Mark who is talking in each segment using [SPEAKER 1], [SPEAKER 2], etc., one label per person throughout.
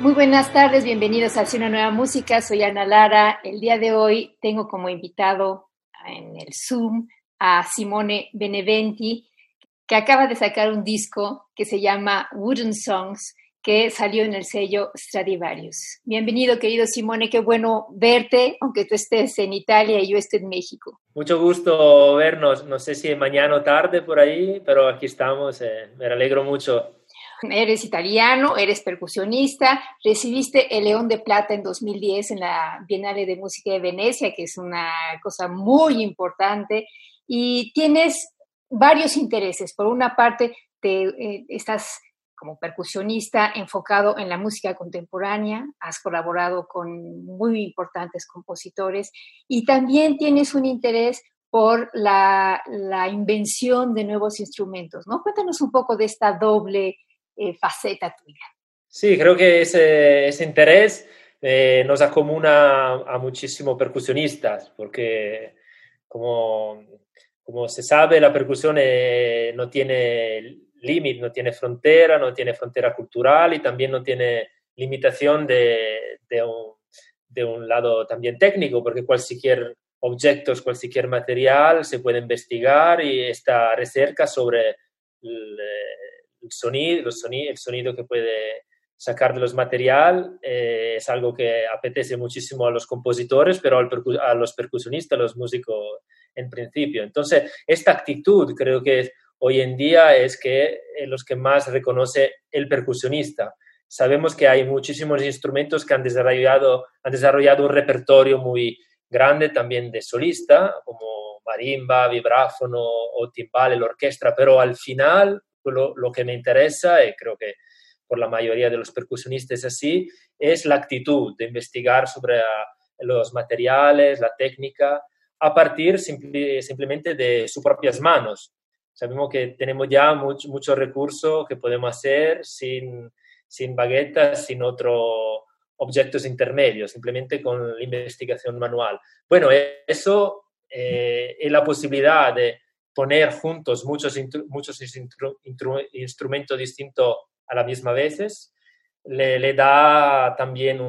[SPEAKER 1] Muy buenas tardes, bienvenidos a Hacia una nueva música. Soy Ana Lara. El día de hoy tengo como invitado en el Zoom a Simone Beneventi, que acaba de sacar un disco que se llama Wooden Songs, que salió en el sello Stradivarius. Bienvenido, querido Simone, qué bueno verte, aunque tú estés en Italia y yo esté en México.
[SPEAKER 2] Mucho gusto vernos, no sé si mañana o tarde por ahí, pero aquí estamos, eh, me alegro mucho.
[SPEAKER 1] Eres italiano, eres percusionista, recibiste el León de Plata en 2010 en la Bienal de Música de Venecia, que es una cosa muy importante, y tienes varios intereses. Por una parte, te, eh, estás como percusionista enfocado en la música contemporánea, has colaborado con muy importantes compositores y también tienes un interés por la, la invención de nuevos instrumentos, ¿no? Cuéntanos un poco de esta doble eh, faceta tuya.
[SPEAKER 2] Sí, creo que ese, ese interés eh, nos acomuna a muchísimos percusionistas, porque como, como se sabe, la percusión eh, no tiene límite, no tiene frontera, no tiene frontera cultural y también no tiene limitación de, de, un, de un lado también técnico, porque cualquier objetos, cualquier material se puede investigar y esta recerca sobre el sonido, los sonido, el sonido que puede sacar de los material eh, es algo que apetece muchísimo a los compositores, pero a los percusionistas, a los músicos en principio. Entonces, esta actitud creo que hoy en día es que eh, los que más reconoce el percusionista. Sabemos que hay muchísimos instrumentos que han desarrollado, han desarrollado un repertorio muy grande también de solista, como marimba, vibráfono o timbal, la orquesta, pero al final lo, que me interesa, y creo que por la mayoría de los percusionistas es así, es la actitud de investigar sobre ah, los materiales, la técnica, a partir simplemente de sus propias manos. Sabemos que tenemos ya muchos mucho recursos que podemos hacer sin, sin baguetas, sin otros objetos intermedios, simplemente con la investigación manual. Bueno, eso eh, es la posibilidad de poner juntos muchos, muchos instrumentos distintos a la misma vez, le, le da también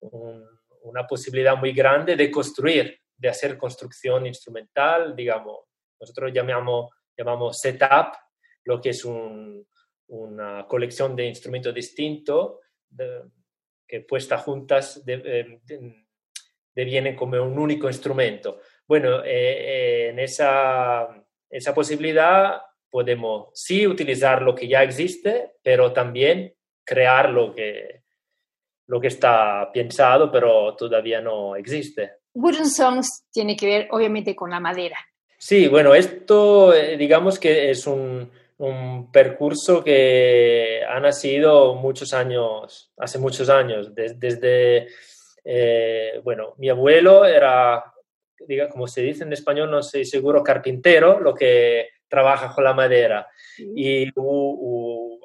[SPEAKER 2] una posibilidad muy grande de construir, de hacer construcción instrumental, digamos, nosotros llamamos, llamamos setup, lo que es una colección de instrumentos distintos que puestas juntas eh, devienen como un único instrumento. Bueno, eh, eh, en esa, esa posibilidad podemos sí utilizar lo que ya existe, pero también crear lo que, lo que está pensado, pero todavía no existe.
[SPEAKER 1] Wooden Songs tiene que ver obviamente con la madera.
[SPEAKER 2] Sí, bueno, esto eh, digamos que es un, un percurso que ha nacido muchos años, hace muchos años, desde, bueno, mi abuelo era diga, como se dice en español, no sé seguro, carpintero, lo que trabaja con la madera. Y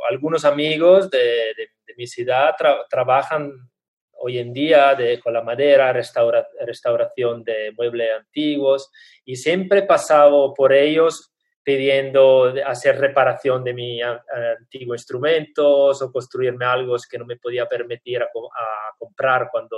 [SPEAKER 2] algunos amigos de, mi ciudad trabajan hoy en día de, con la madera, restauración de muebles antiguos, y siempre he pasado por ellos pidiendo hacer reparación de mis antiguos instrumentos o construirme algo que no me podía permitir a comprar cuando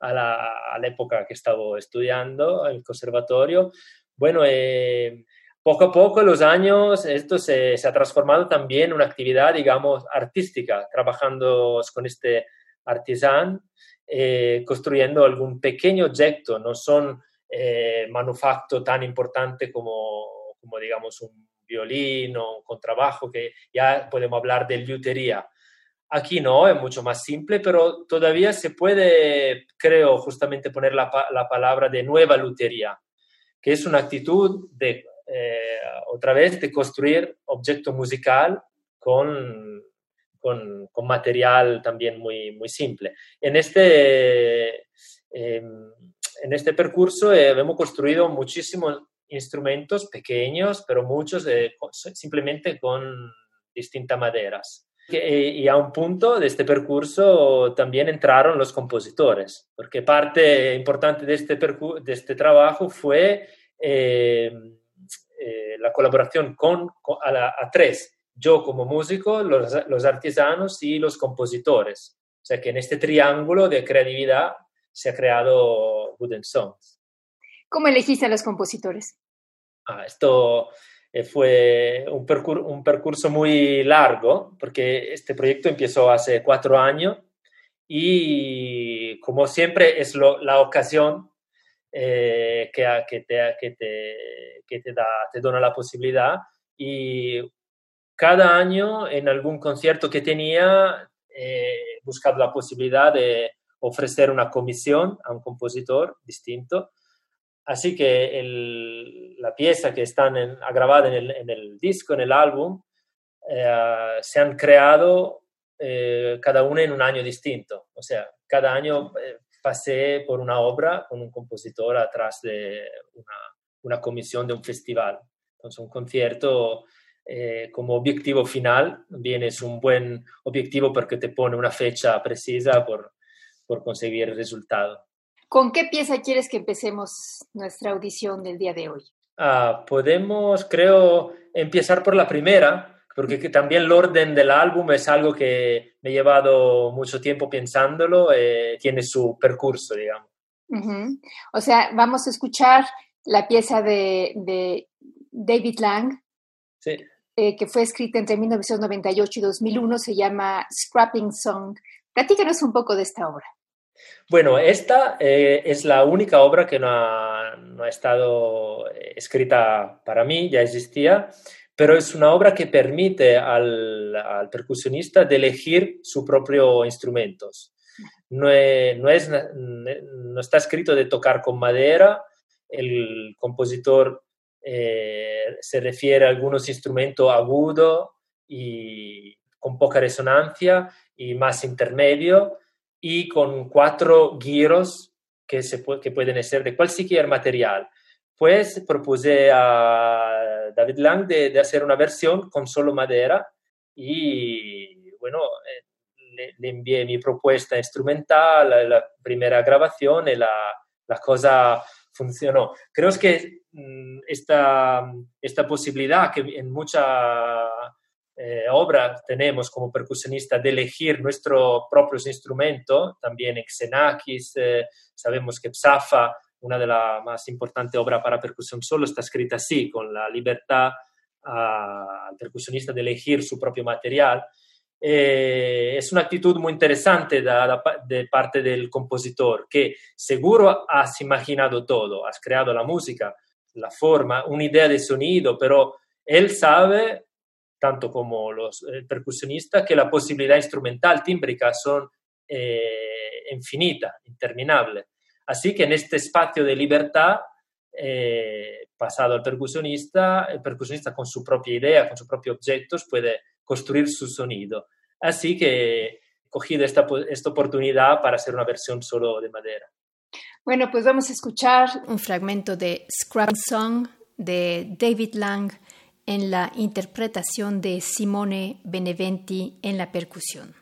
[SPEAKER 2] a la, a la época que estaba estudiando en el conservatorio. Bueno, eh, poco a poco en los años esto se, ha transformado también en una actividad, digamos, artística, trabajando con este artesán, eh, construyendo algún pequeño objeto, no son eh, manufacto tan importante como, como, digamos, un violín o un contrabajo, que ya podemos hablar de lutería. Aquí no, es mucho más simple, pero todavía se puede, creo, justamente poner la, la palabra de nueva lutería, que es una actitud de, eh, otra vez, de construir objeto musical con, con, con, material también muy, muy simple. En este, eh, en este percurso eh, hemos construido muchísimos instrumentos pequeños, pero muchos simplemente con distintas maderas. Eh, y a un punto de este percurso también entraron los compositores, porque parte importante de este, de este trabajo fue eh, la colaboración con, a, tres, yo como músico, los, los, artesanos y los compositores. O sea que en este triángulo de creatividad se ha creado Wooden Songs.
[SPEAKER 1] ¿Cómo elegiste a los compositores?
[SPEAKER 2] Ah, esto eh, fue un, un, percurso muy largo porque este proyecto empezó hace cuatro años y como siempre es la ocasión eh, que, que, te, que, te, que te, da, te dona la posibilidad. Y cada año en algún concierto que tenía he eh, buscado la posibilidad de ofrecer una comisión a un compositor distinto Así que la pieza que está grabada en el, disco, en el álbum, eh, se han creado eh, cada una en un año distinto. O sea, cada año eh, pasé por una obra con un compositor atrás de una, comisión de un festival. Entonces, un concierto como objetivo final viene es un buen objetivo porque te pone una fecha precisa por, por conseguir el resultado.
[SPEAKER 1] ¿Con qué pieza quieres que empecemos nuestra audición del día de hoy?
[SPEAKER 2] Ah, podemos, creo, empezar por la primera, porque también el orden del álbum es algo que me he llevado mucho tiempo pensándolo, eh, tiene su percurso, digamos.
[SPEAKER 1] O sea, vamos a escuchar la pieza de, David Lang, eh, que fue escrita entre 1998 y 2001, se llama Scrapping Song. Platícanos un poco de esta obra.
[SPEAKER 2] Bueno, esta eh, es la única obra que no ha, estado eh, escrita para mí, ya existía, pero es una obra que permite al, percusionista de elegir su propio instrumentos. No, no, es, no, está escrito de tocar con madera, el compositor eh, se refiere a algunos instrumentos agudos y con poca resonancia y más intermedio y con cuatro giros que, se que pueden ser de cualquier material. Pues propuse a David Lang de, hacer una versión con solo madera y bueno, eh, le, envié mi propuesta instrumental, la, primera grabación y la, la, cosa funcionó. Creo que mm, esta, esta posibilidad que en muchas eh, obra tenemos como percusionista de elegir nuestros propios instrumentos, también en Xenakis, eh, sabemos que Psafa, una de las más importantes obras para percusión solo, está escrita así, con la libertad al percusionista de elegir su propio material. Eh, es una actitud muy interesante de parte del compositor, que seguro has imaginado todo, has creado la música, la forma, una idea de sonido, pero él sabe tanto como los percusionistas, que la posibilidad instrumental tímbrica son eh, infinita, interminable. Así que en este espacio de libertad, eh, pasado al percusionista, el percusionista con su propia idea, con sus propios objetos, puede construir su sonido. Así que cogido esta, esta oportunidad para hacer una versión solo de madera.
[SPEAKER 1] Bueno, pues vamos a escuchar un fragmento de Scrap Song de David Lang en la interpretación de Simone Beneventi en la percusión.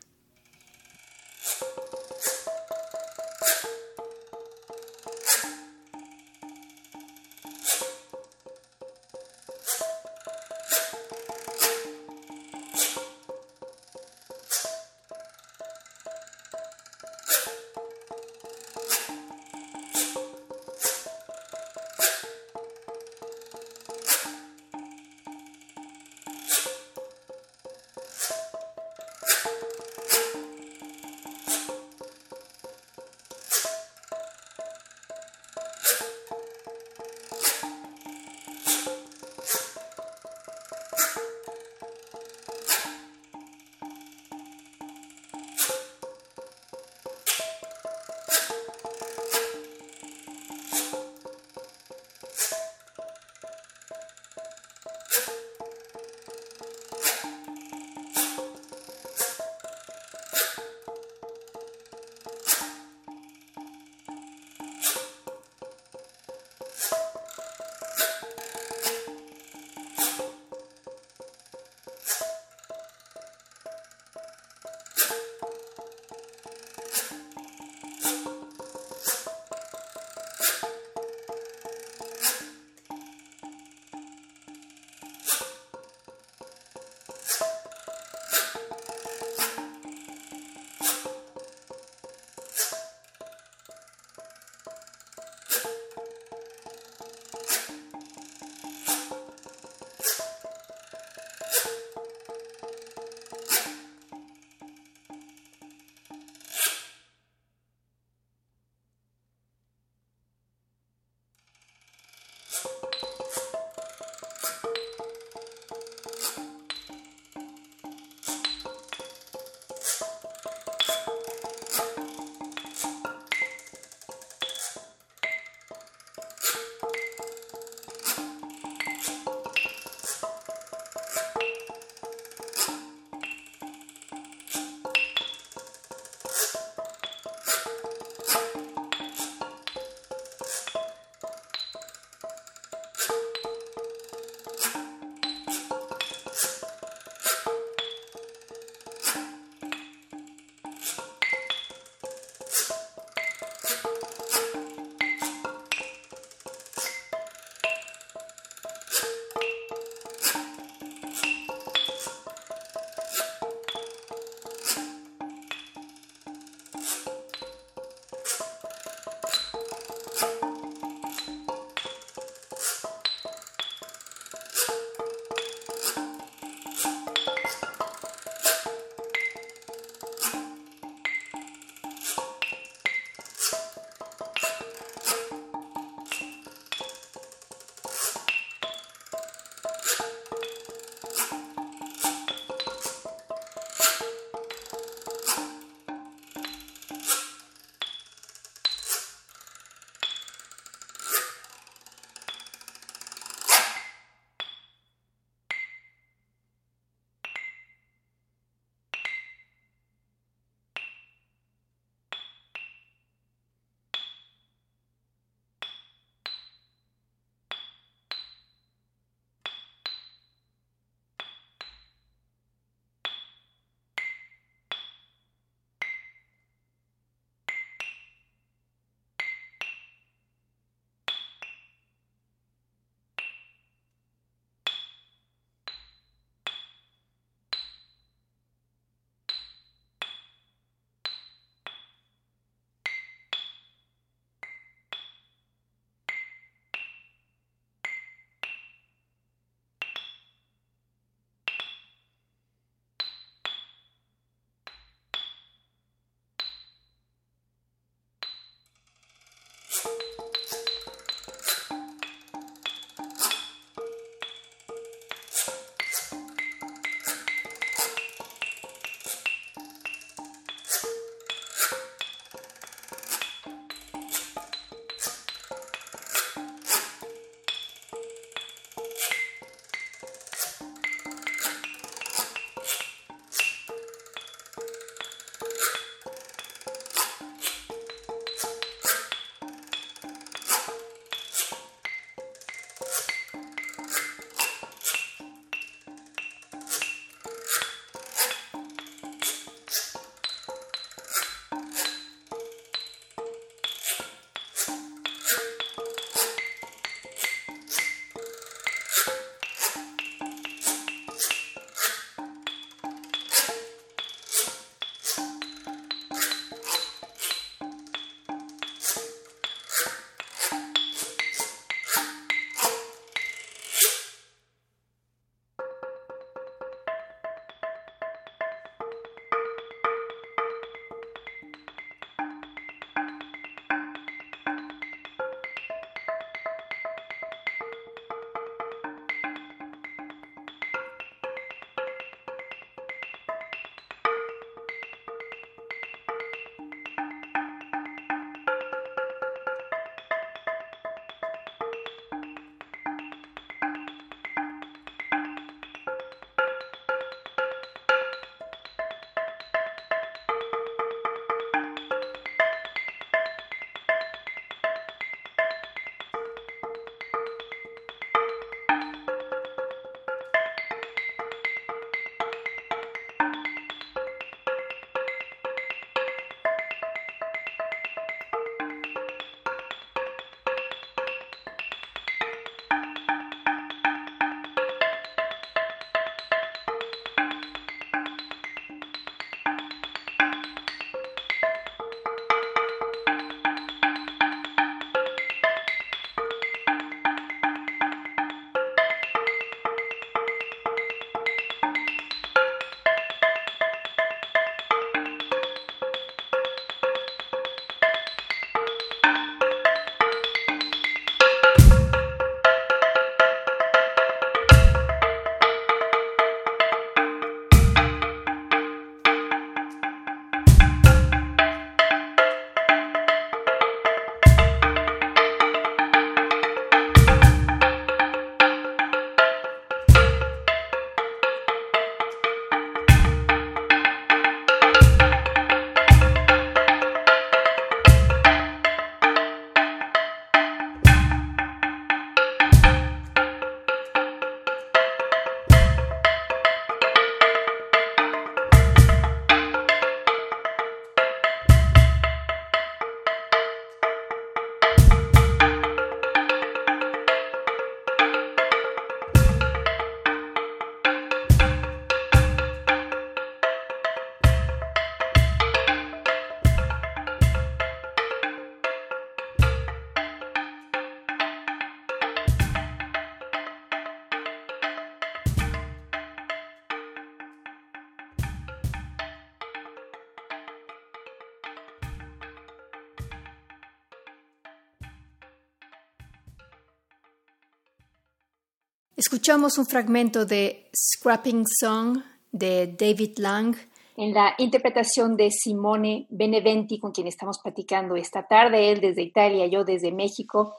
[SPEAKER 3] Escuchamos un fragmento de Scrapping Song de David Lang.
[SPEAKER 1] En la interpretación de Simone Beneventi, con quien estamos platicando esta tarde, él desde Italia, yo desde México.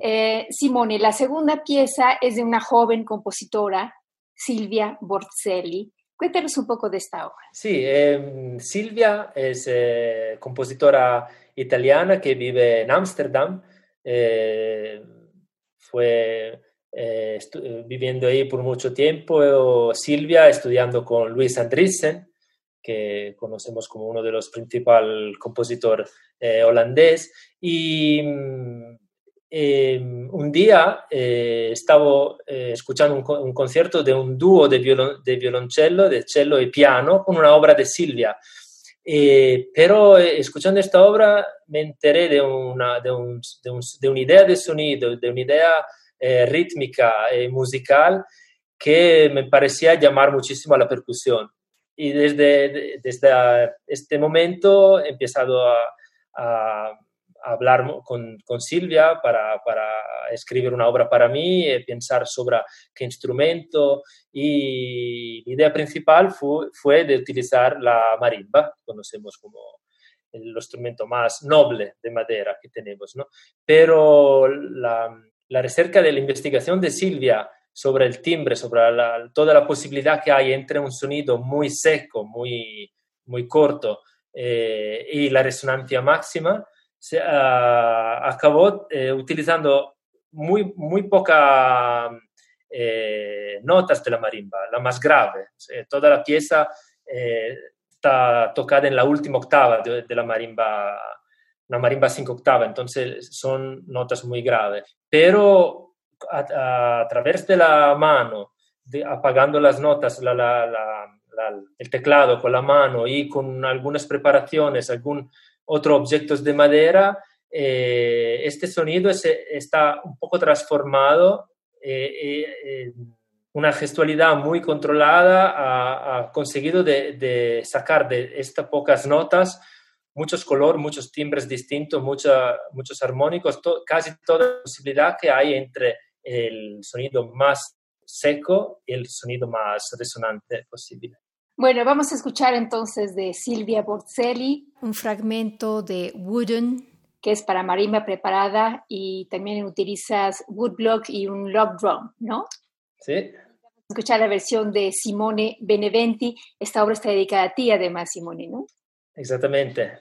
[SPEAKER 1] Eh, Simone, la segunda pieza es de una joven compositora, Silvia Borzelli. Cuéntanos un poco de esta obra.
[SPEAKER 2] Sí, em, Silvia es eh, compositora italiana que vive en Ámsterdam. Eh, fue eh, viviendo ahí por mucho tiempo. Silvia estudiando con Luis Andriessen, que conocemos como uno de los principales compositores holandés. Y Em, un día eh, estaba eh, escuchando un, concierto de un dúo de, de, violoncello, de cello y piano, con una obra de Silvia. Eh, pero escuchando esta obra me enteré de una, de, un, de, una idea de sonido, de una idea rítmica y musical que me parecía llamar muchísimo a la percusión. Y desde, desde este momento he empezado a hablar con, con Silvia para, para, escribir una obra para mí, y pensar sobre qué instrumento y la idea principal fue, fue de utilizar la marimba, conocemos como el instrumento más noble de madera que tenemos, ¿no? Pero la, la recerca de la investigación de Silvia sobre el timbre, sobre toda la posibilidad que hay entre un sonido muy seco, muy, muy corto eh, y la resonancia máxima, se, uh, acabó eh, utilizando muy, muy pocas eh, notas de la marimba, la más grave. toda la pieza está tocada en la última octava de, de la marimba, una marimba cinco octava, entonces son notas muy graves. Pero a, a, través de la mano, de, apagando las notas, la, la, la, el teclado con la mano y con algunas preparaciones, algún otros objetos de madera, eh, este sonido está un poco transformado, eh, eh, una gestualidad muy controlada ha, conseguido de, sacar de estas pocas notas muchos colores, muchos timbres distintos, muchos armónicos, casi toda posibilidad que hay entre el sonido más seco y el sonido más resonante posible.
[SPEAKER 1] Bueno, vamos a escuchar entonces de Silvia Borzelli.
[SPEAKER 3] Un fragmento de Wooden.
[SPEAKER 1] Que es para marimba preparada y también utilizas woodblock y un log drum, ¿no?
[SPEAKER 2] Sí.
[SPEAKER 1] Escuchar la versión de Simone Beneventi. Esta obra está dedicada a ti, además, Simone, ¿no?
[SPEAKER 2] Exactamente.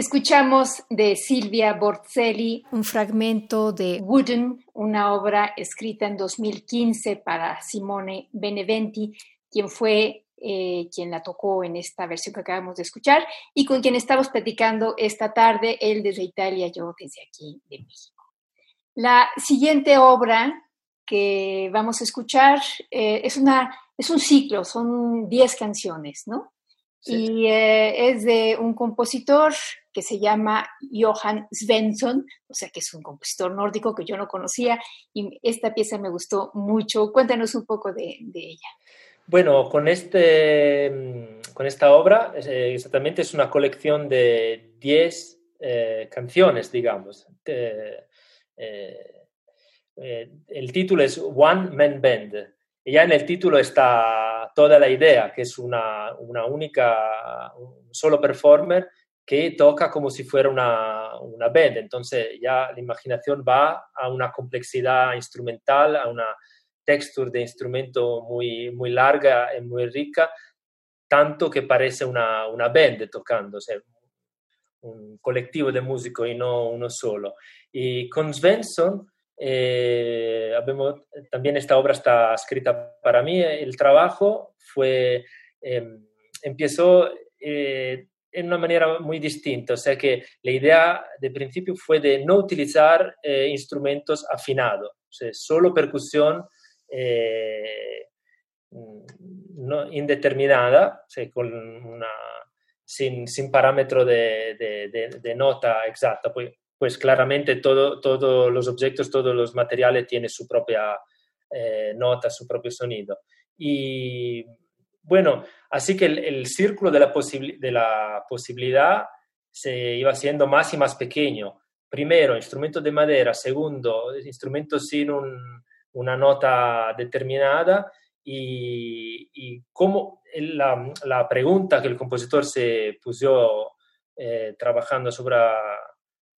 [SPEAKER 1] Escuchamos de Silvia Borzelli
[SPEAKER 3] un fragmento de
[SPEAKER 1] Wooden, una obra escrita en 2015 para Simone Beneventi, quien fue eh, quien la tocó en esta versión que acabamos de escuchar y con quien estamos platicando esta tarde, él desde Italia, yo desde aquí de México. La siguiente obra que vamos a escuchar eh, es, una, es un ciclo, son 10 canciones, ¿no? Y eh, es de un compositor que se llama Johan Svensson, o sea que es un compositor nórdico que yo no conocía y esta pieza me gustó mucho. Cuéntanos un poco de, ella.
[SPEAKER 2] Bueno, con, este, mm, con esta obra eh, exactamente es una colección de 10 eh, canciones, digamos. el título es One Man Band ya en el título está toda la idea, que es una, una única, un solo performer que toca como si fuera una, una band. Entonces ya la imaginación va a una complejidad instrumental, a una textura de instrumento muy, muy larga y muy rica, tanto que parece una, una band tocando, o un colectivo de músicos y no uno solo. Y con Svensson eh, también esta obra está escrita para mí. El trabajo fue, em, empezó eh, en una manera muy distinta, o sea que la idea de principio fue de no utilizar eh, instrumentos afinados, o sea, solo percusión no, indeterminada, o sea, con una, sin, sin parámetro de, de, de, nota exacta. Pues pues claramente todo, todos los objetos, todos los materiales tienen su propia eh, nota, su propio sonido. Y bueno, así que el, círculo de la, de la posibilidad se iba haciendo más y más pequeño. Primero, instrumento de madera. Segundo, instrumento sin una nota determinada. Y, y la, la, pregunta que el compositor se puso eh, trabajando sobre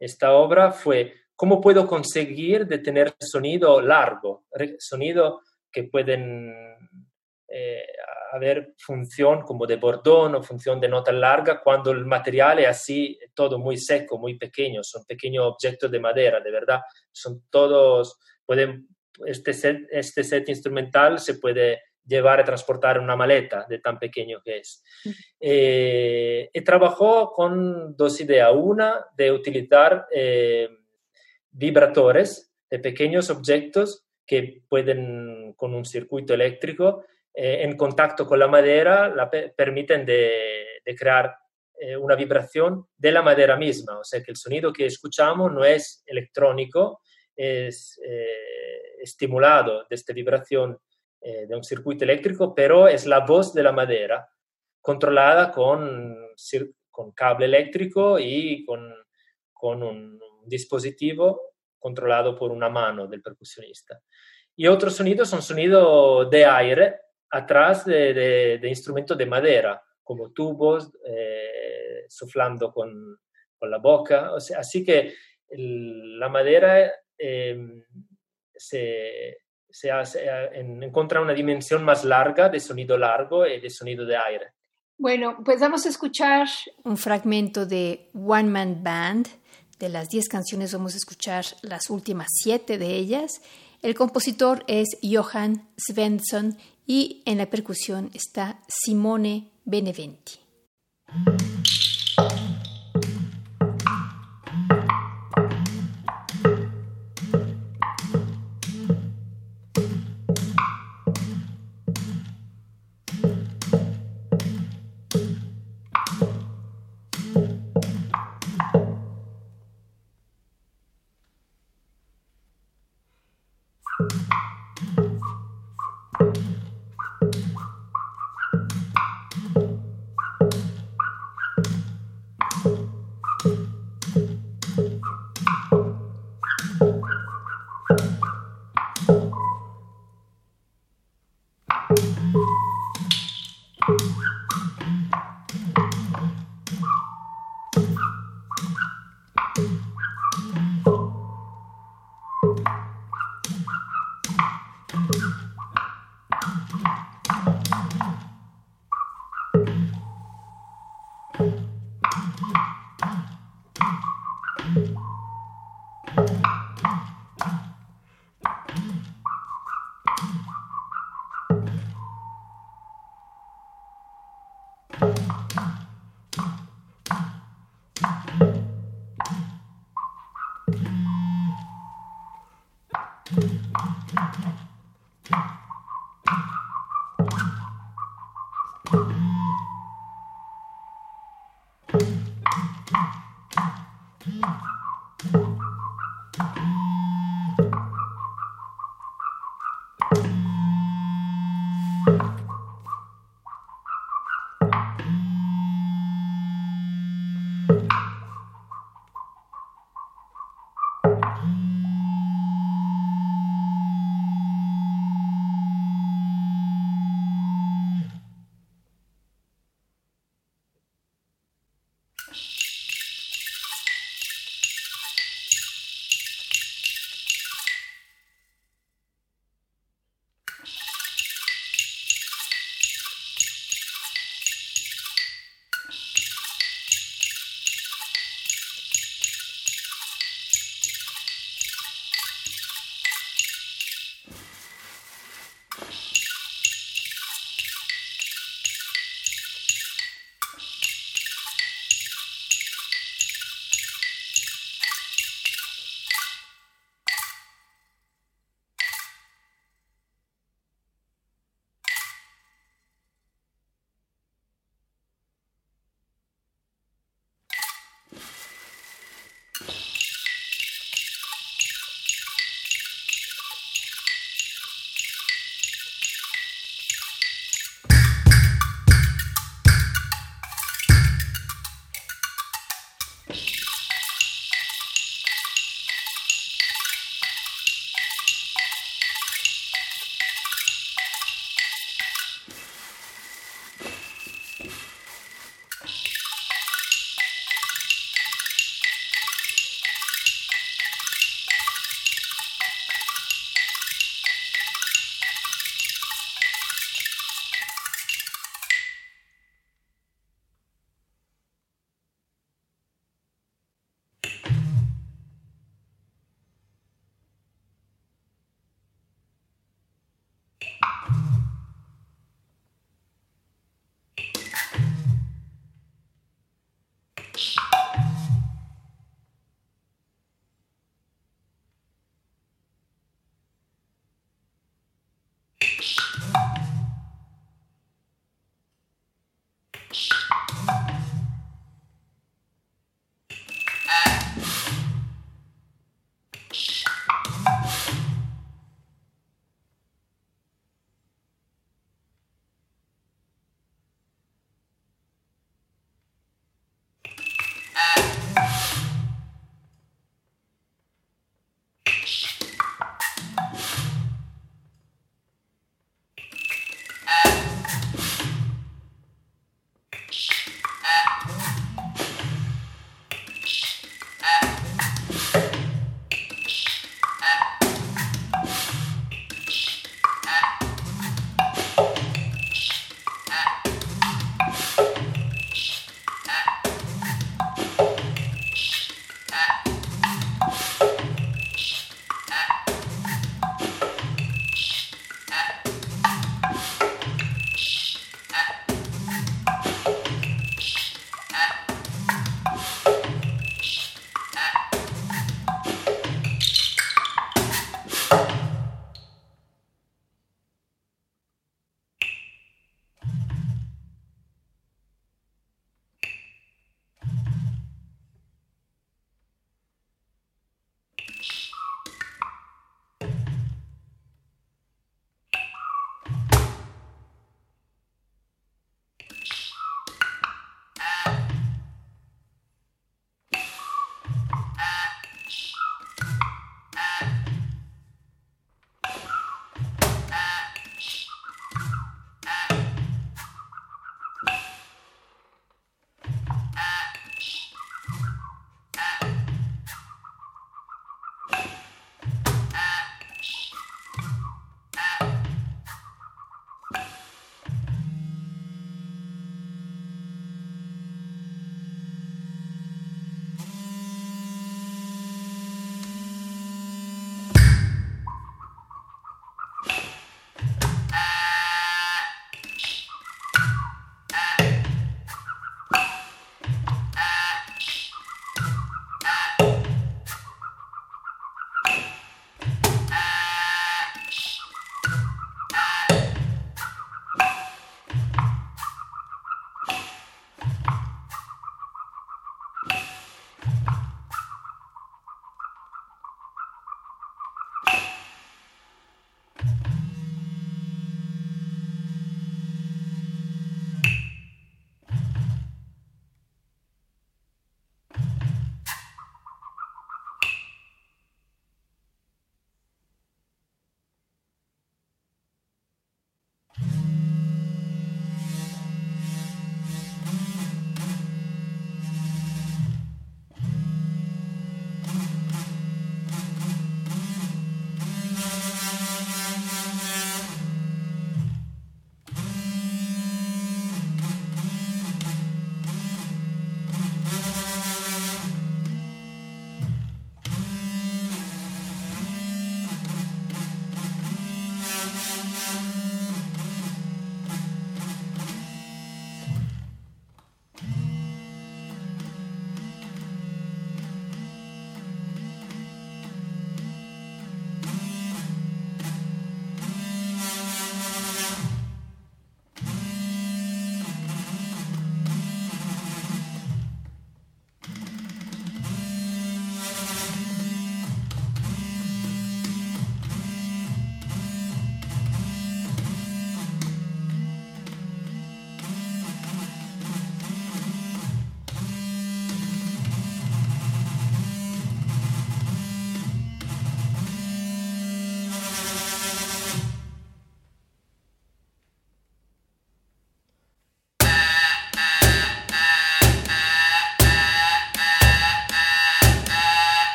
[SPEAKER 2] esta obra fue cómo puedo conseguir de tener sonido largo, sonido que pueden eh, haber función como de bordón o función de nota larga cuando el material es así, todo muy seco, muy pequeño, son pequeños objetos de madera, de verdad, son todos, pueden, este este set instrumental se puede llevar a transportar una maleta de tan pequeño que es. Eh, y trabajó con dos ideas. Una, de utilizar eh, vibradores de pequeños objetos que pueden, con un circuito eléctrico, eh, en contacto con la madera, la permiten de, de crear eh, una vibración de la madera misma. O sea que el sonido que escuchamos no es electrónico, es estimulado de esta vibración eh, de un circuito eléctrico, pero es la voz de la madera controlada con, con cable eléctrico y con, con un, dispositivo controlado por una mano del percusionista. Y otros sonidos son sonidos de aire atrás de, de, instrumentos de madera, como tubos, eh, suflando con, con, la boca. O sea, así que la madera eh, se, se, hace, encuentra una dimensión más larga de sonido largo y de sonido de aire.
[SPEAKER 1] Bueno, pues vamos a escuchar
[SPEAKER 3] un fragmento de One Man Band. De las 10 canciones vamos a escuchar las últimas 7 de ellas. El compositor es Johan Svensson y en la percusión está Simone Beneventi.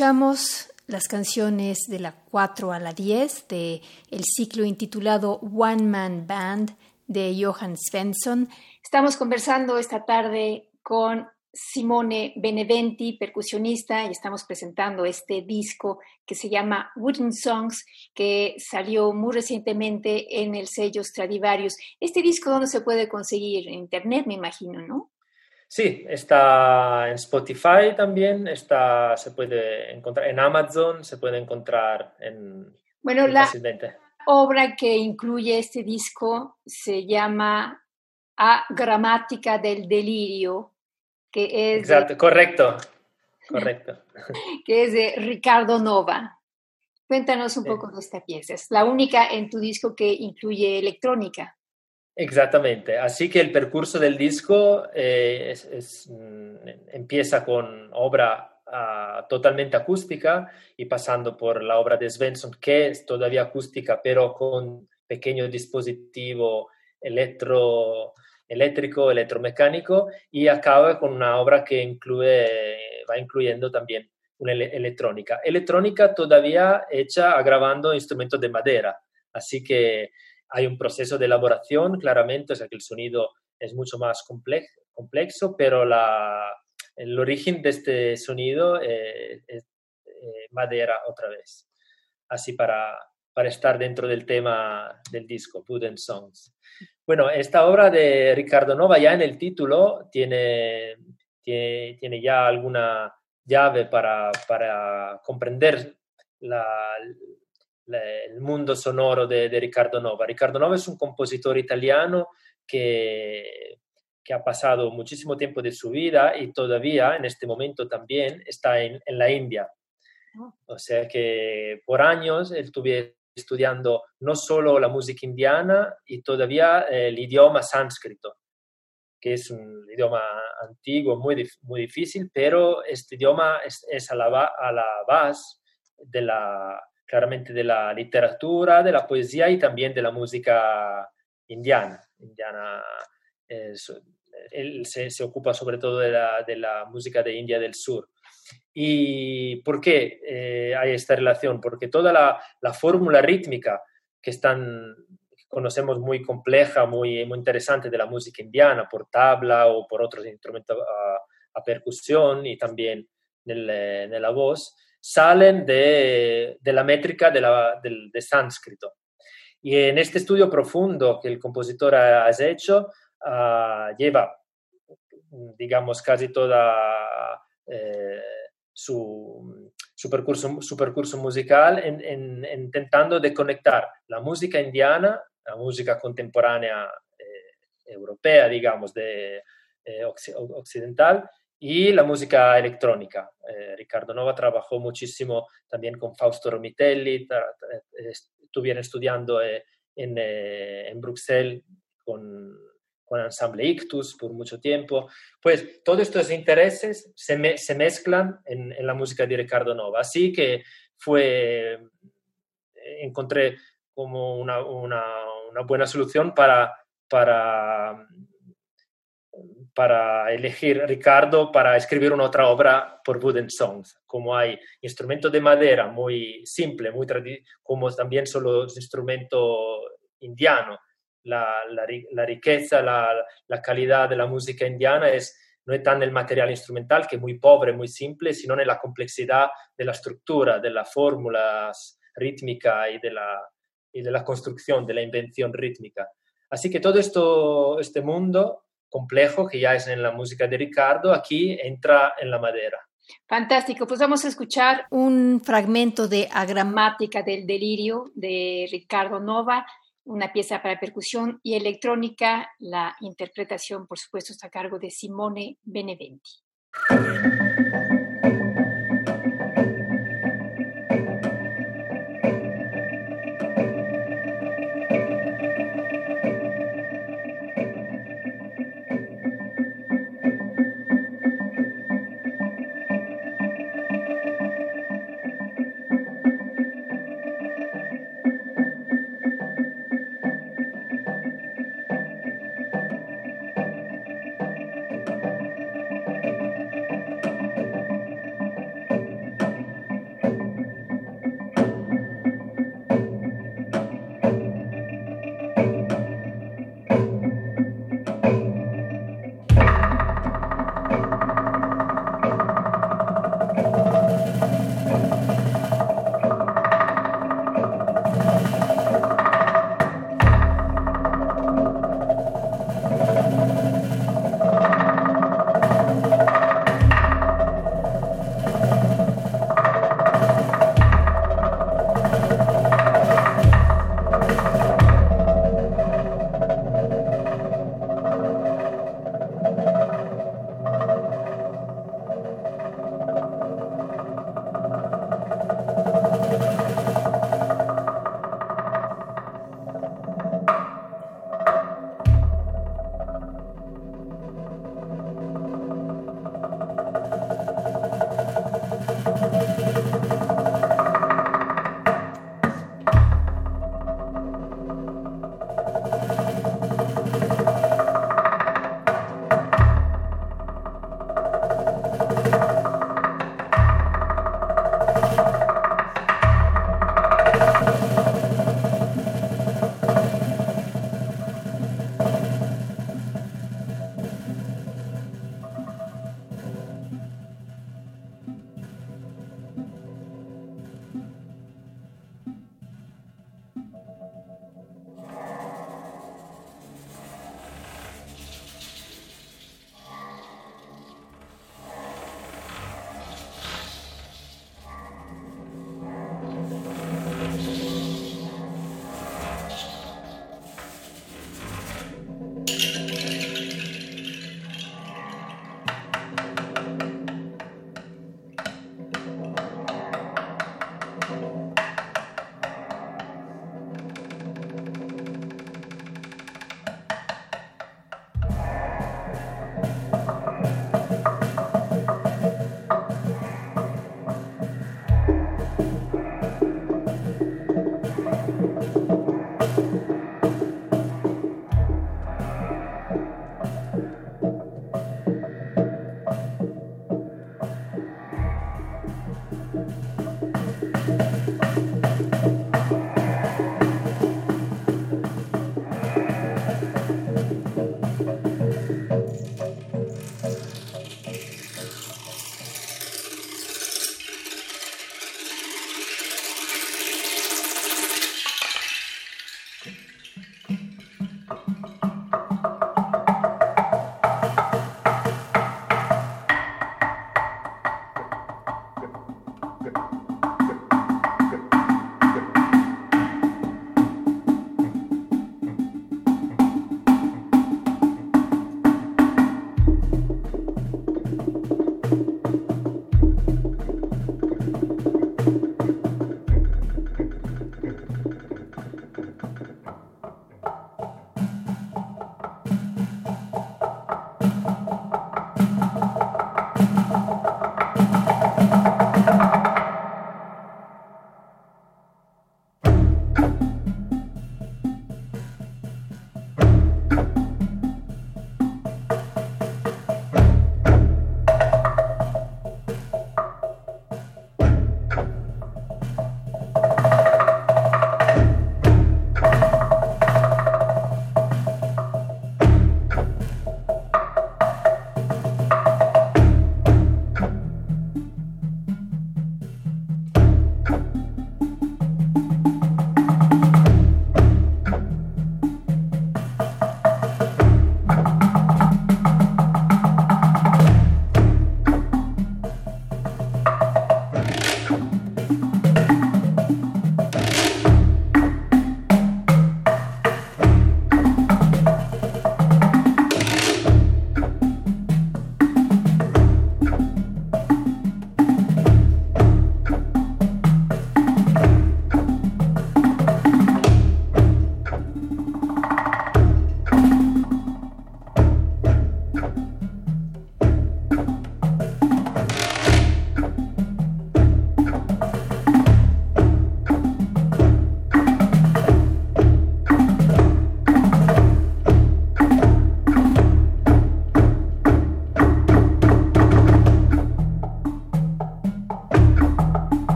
[SPEAKER 3] Escuchamos las canciones de la 4 a la 10 de el ciclo intitulado One Man Band de Johan Svensson.
[SPEAKER 1] Estamos conversando esta tarde con Simone Beneventi, percusionista, y estamos presentando este disco que se llama Wooden Songs, que salió muy recientemente en el sello Stradivarius. Este disco, ¿dónde se puede conseguir? En internet, me imagino, ¿no?
[SPEAKER 2] Sí, está en Spotify también, está, se puede encontrar en Amazon, se puede encontrar en...
[SPEAKER 1] Bueno, la obra que incluye este disco se llama A Gramática del Delirio, que es...
[SPEAKER 2] Exacto, correcto, correcto.
[SPEAKER 1] que es de Ricardo Nova. Cuéntanos un poco de esta pieza. Es la única en tu disco que incluye electrónica.
[SPEAKER 2] Exactamente. Así que el percurso del disco eh, mm, empieza con obra ah, totalmente acústica y pasando por la obra de Svensson, que es todavía acústica, pero con pequeño dispositivo electro, eléctrico, electromecánico, y acaba con una obra que incluye, va incluyendo también una electrónica. Electrónica todavía hecha agravando instrumentos de madera, así que hay un proceso de elaboración, claramente, o sea que el sonido es mucho más complejo, pero el origen de este sonido es eh, madera otra vez. Así para, para estar dentro del tema del disco, Wooden Songs. Bueno, esta obra de Ricardo Nova ya en el título tiene, tiene, tiene ya alguna llave para, para comprender la, el mundo sonoro de, Riccardo Nova. Riccardo Nova es un compositor italiano que, que, ha pasado muchísimo tiempo de su vida y todavía en este momento también está en, en la India. Ah. O sea que por años él estuvo estudiando no solo la música indiana y todavía el idioma sánscrito, que es un idioma antiguo, muy, muy difícil, pero este idioma es, es a, la, a la base de la claramente de la literatura, de la poesía y también de la música indiana. indiana él se, se, ocupa sobre todo de la, de la, música de India del Sur. ¿Y por qué eh, hay esta relación? Porque toda la, la fórmula rítmica que están conocemos muy compleja, muy, muy interesante de la música indiana, por tabla o por otros instrumentos a, a percusión y también en la voz, salen de, la métrica de, la, sánscrito. Y en este estudio profundo que el compositor ha, hecho, ah, lleva, digamos, casi toda eh, su, percurso, su, percurso, musical en, intentando de conectar la música indiana, la música contemporánea eh, europea, digamos, de, eh, occidental, y la música electrónica. Eh, Ricardo Nova trabajó muchísimo también con Fausto Romitelli, estuvieron estudiando eh, en, eh, en, Bruxelles con, con Ensemble Ictus por mucho tiempo. Pues todos estos intereses se, se mezclan en, en, la música de Ricardo Nova. Así que fue, encontré como una, una, una buena solución para, para para elegir Ricardo para escribir una otra obra por Wooden Songs. Como hay instrumentos de madera muy simple, muy como también son los instrumentos indianos, la, la, riqueza, la, la, calidad de la música indiana es, no es tan el material instrumental, que es muy pobre, muy simple, sino en la complejidad de la estructura, de las fórmulas rítmicas y de la, y de la construcción, de la invención rítmica. Así que todo esto, este mundo complejo que ya es en la música de Ricardo, aquí entra en la madera.
[SPEAKER 1] Fantástico, pues vamos a escuchar un fragmento de A Gramática del Delirio de Ricardo Nova, una pieza para percusión y electrónica. La interpretación, por supuesto, está a cargo de Simone Beneventi.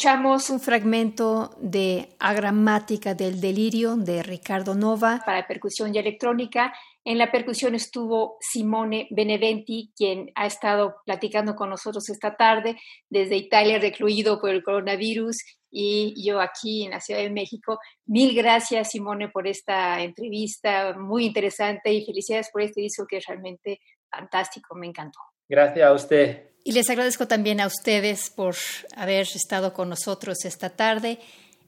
[SPEAKER 1] Escuchamos
[SPEAKER 3] un fragmento de Agramática del Delirio de Ricardo Nova.
[SPEAKER 1] Para percusión y electrónica. En la percusión estuvo Simone Beneventi, quien ha estado platicando con nosotros esta tarde desde Italia, recluido por el coronavirus, y yo aquí en la Ciudad de México. Mil gracias, Simone, por esta entrevista muy interesante y felicidades por este disco que es realmente fantástico, me encantó.
[SPEAKER 2] Gracias a usted.
[SPEAKER 3] Y les agradezco también a ustedes por haber estado con nosotros esta tarde.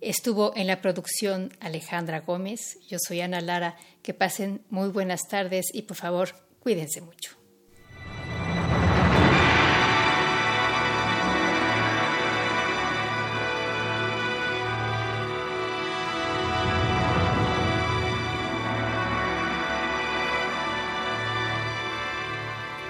[SPEAKER 3] Estuvo en la producción Alejandra Gómez. Yo soy Ana Lara. Que pasen muy buenas tardes y por favor, cuídense mucho.